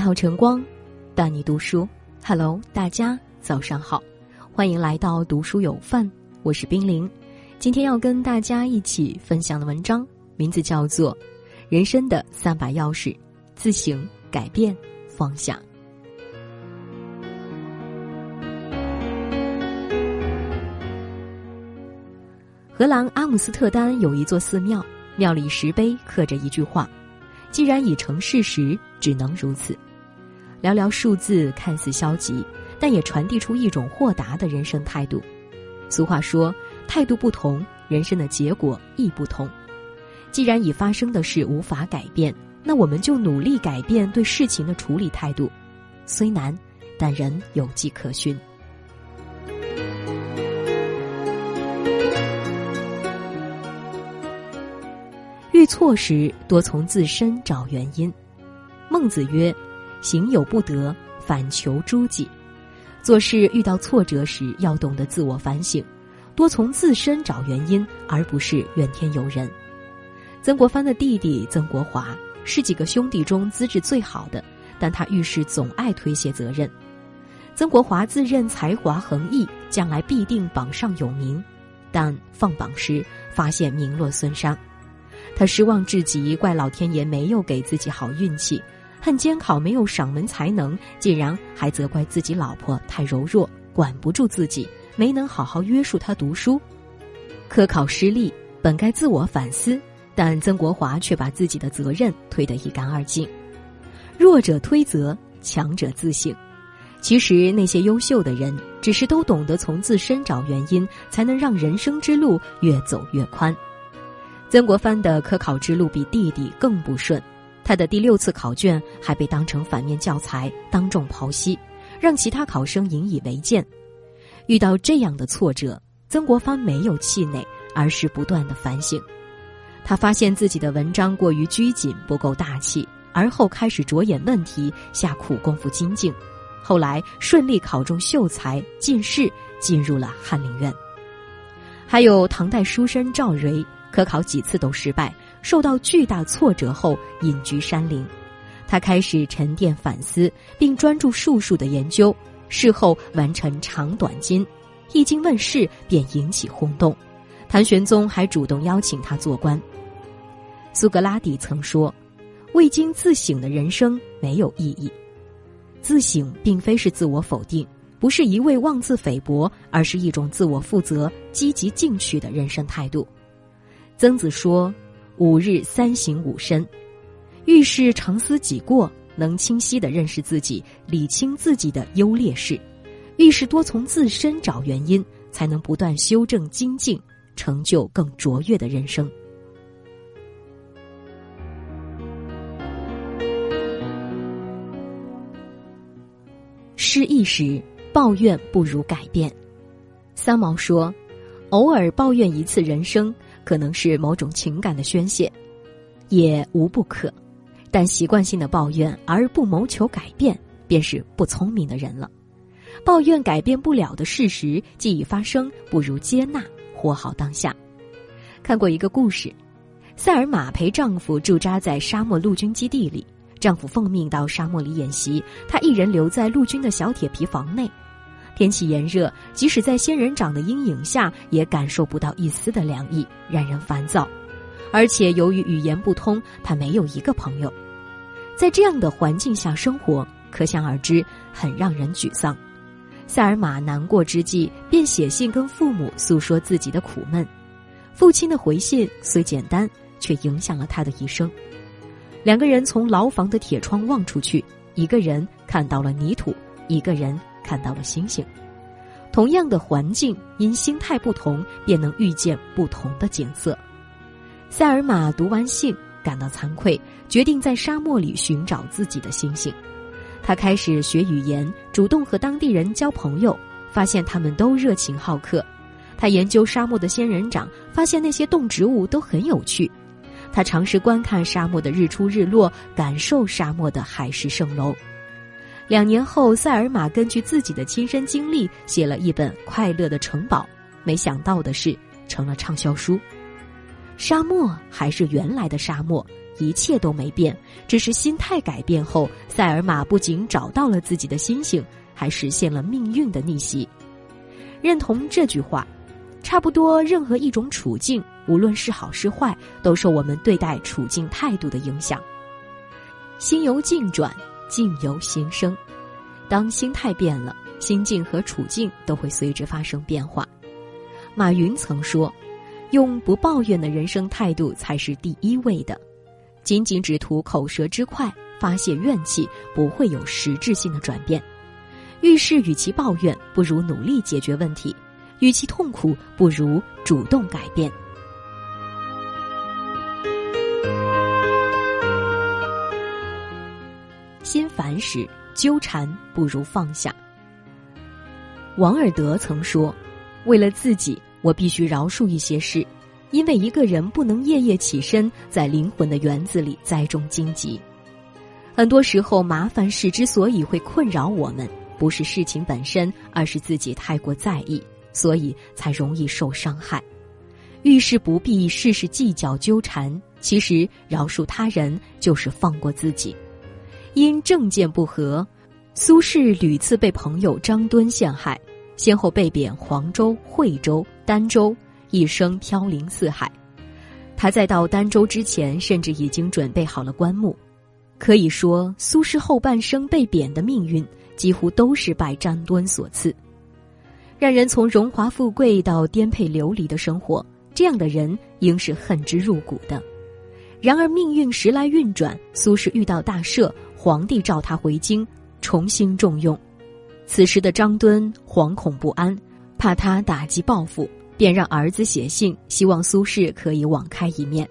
好晨光，带你读书。Hello，大家早上好，欢迎来到读书有范，我是冰凌。今天要跟大家一起分享的文章，名字叫做《人生的三把钥匙：自省、改变、放下》。荷兰阿姆斯特丹有一座寺庙，庙里石碑刻着一句话。既然已成事实，只能如此。寥寥数字看似消极，但也传递出一种豁达的人生态度。俗话说：“态度不同，人生的结果亦不同。”既然已发生的事无法改变，那我们就努力改变对事情的处理态度。虽难，但仍有迹可循。遇错时，多从自身找原因。孟子曰：“行有不得，反求诸己。”做事遇到挫折时，要懂得自我反省，多从自身找原因，而不是怨天尤人。曾国藩的弟弟曾国华是几个兄弟中资质最好的，但他遇事总爱推卸责任。曾国华自认才华横溢，将来必定榜上有名，但放榜时发现名落孙山。他失望至极，怪老天爷没有给自己好运气，恨监考没有赏门才能，竟然还责怪自己老婆太柔弱，管不住自己，没能好好约束他读书。科考失利，本该自我反思，但曾国华却把自己的责任推得一干二净。弱者推责，强者自省。其实那些优秀的人，只是都懂得从自身找原因，才能让人生之路越走越宽。曾国藩的科考之路比弟弟更不顺，他的第六次考卷还被当成反面教材当众剖析，让其他考生引以为戒。遇到这样的挫折，曾国藩没有气馁，而是不断的反省。他发现自己的文章过于拘谨，不够大气，而后开始着眼问题，下苦功夫精进。后来顺利考中秀才、进士，进入了翰林院。还有唐代书生赵蕤。科考几次都失败，受到巨大挫折后隐居山林，他开始沉淀反思，并专注术数的研究。事后完成《长短经》，一经问世便引起轰动。唐玄宗还主动邀请他做官。苏格拉底曾说：“未经自省的人生没有意义。”自省并非是自我否定，不是一味妄自菲薄，而是一种自我负责、积极进取的人生态度。曾子说：“五日三省吾身，遇事常思己过，能清晰的认识自己，理清自己的优劣势。遇事多从自身找原因，才能不断修正精进，成就更卓越的人生。”失意时，抱怨不如改变。三毛说：“偶尔抱怨一次人生。”可能是某种情感的宣泄，也无不可，但习惯性的抱怨而不谋求改变，便是不聪明的人了。抱怨改变不了的事实既已发生，不如接纳，活好当下。看过一个故事，塞尔玛陪丈夫驻扎在沙漠陆军基地里，丈夫奉命到沙漠里演习，她一人留在陆军的小铁皮房内。天气炎热，即使在仙人掌的阴影下，也感受不到一丝的凉意，让人烦躁。而且由于语言不通，他没有一个朋友。在这样的环境下生活，可想而知，很让人沮丧。塞尔玛难过之际，便写信跟父母诉说自己的苦闷。父亲的回信虽简单，却影响了他的一生。两个人从牢房的铁窗望出去，一个人看到了泥土，一个人。看到了星星，同样的环境，因心态不同，便能遇见不同的景色。塞尔玛读完信，感到惭愧，决定在沙漠里寻找自己的星星。他开始学语言，主动和当地人交朋友，发现他们都热情好客。他研究沙漠的仙人掌，发现那些动植物都很有趣。他尝试观看沙漠的日出日落，感受沙漠的海市蜃楼。两年后，塞尔玛根据自己的亲身经历写了一本《快乐的城堡》，没想到的是，成了畅销书。沙漠还是原来的沙漠，一切都没变，只是心态改变后，塞尔玛不仅找到了自己的心性，还实现了命运的逆袭。认同这句话，差不多任何一种处境，无论是好是坏，都受我们对待处境态度的影响。心由境转，境由心生。当心态变了，心境和处境都会随之发生变化。马云曾说。用不抱怨的人生态度才是第一位的，仅仅只图口舌之快发泄怨气，不会有实质性的转变。遇事与其抱怨，不如努力解决问题；与其痛苦，不如主动改变。心烦时，纠缠不如放下。王尔德曾说：“为了自己。”我必须饶恕一些事，因为一个人不能夜夜起身，在灵魂的园子里栽种荆棘。很多时候，麻烦事之所以会困扰我们，不是事情本身，而是自己太过在意，所以才容易受伤害。遇事不必事事计较纠缠，其实饶恕他人就是放过自己。因政见不合，苏轼屡次被朋友张敦陷害。先后被贬黄州、惠州、儋州，一生飘零四海。他在到儋州之前，甚至已经准备好了棺木。可以说，苏轼后半生被贬的命运，几乎都是拜张敦所赐。让人从荣华富贵到颠沛流离的生活，这样的人应是恨之入骨的。然而命运时来运转，苏轼遇到大赦，皇帝召他回京，重新重用。此时的张敦惶恐不安，怕他打击报复，便让儿子写信，希望苏轼可以网开一面。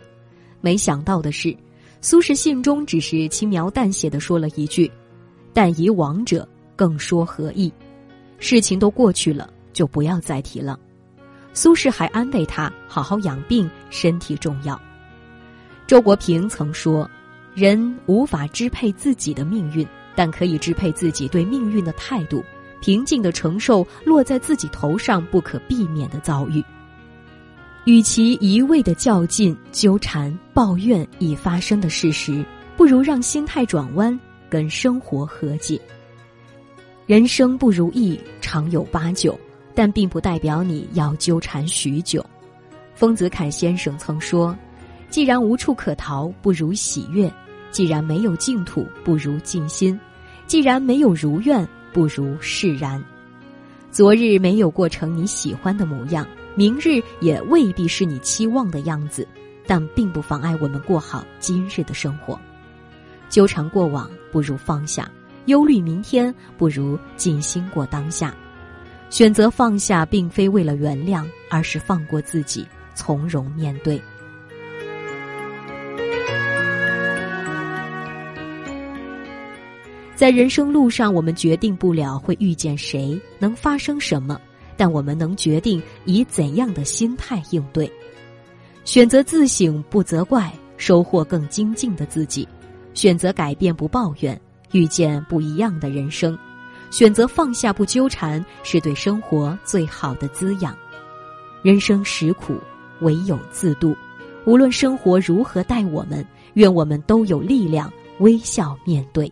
没想到的是，苏轼信中只是轻描淡写的说了一句：“但以往者，更说何意？事情都过去了，就不要再提了。”苏轼还安慰他好好养病，身体重要。周国平曾说：“人无法支配自己的命运。”但可以支配自己对命运的态度，平静的承受落在自己头上不可避免的遭遇。与其一味的较劲、纠缠、抱怨已发生的事实，不如让心态转弯，跟生活和解。人生不如意常有八九，但并不代表你要纠缠许久。丰子恺先生曾说：“既然无处可逃，不如喜悦；既然没有净土，不如静心。”既然没有如愿，不如释然。昨日没有过成你喜欢的模样，明日也未必是你期望的样子，但并不妨碍我们过好今日的生活。纠缠过往不如放下，忧虑明天不如静心过当下。选择放下，并非为了原谅，而是放过自己，从容面对。在人生路上，我们决定不了会遇见谁，能发生什么，但我们能决定以怎样的心态应对。选择自省不责怪，收获更精进的自己；选择改变不抱怨，遇见不一样的人生；选择放下不纠缠，是对生活最好的滋养。人生实苦，唯有自渡。无论生活如何待我们，愿我们都有力量微笑面对。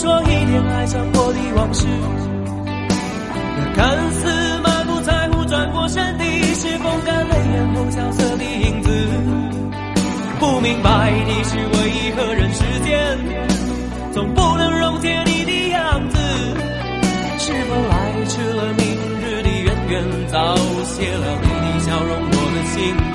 说一点爱上过的往事，那看似满不在乎转过身的，是风干泪眼后萧瑟的影子。不明白的是，为何人世间总不能溶解你的样子？是否来迟了明日的渊源，早谢了你的笑容，我的心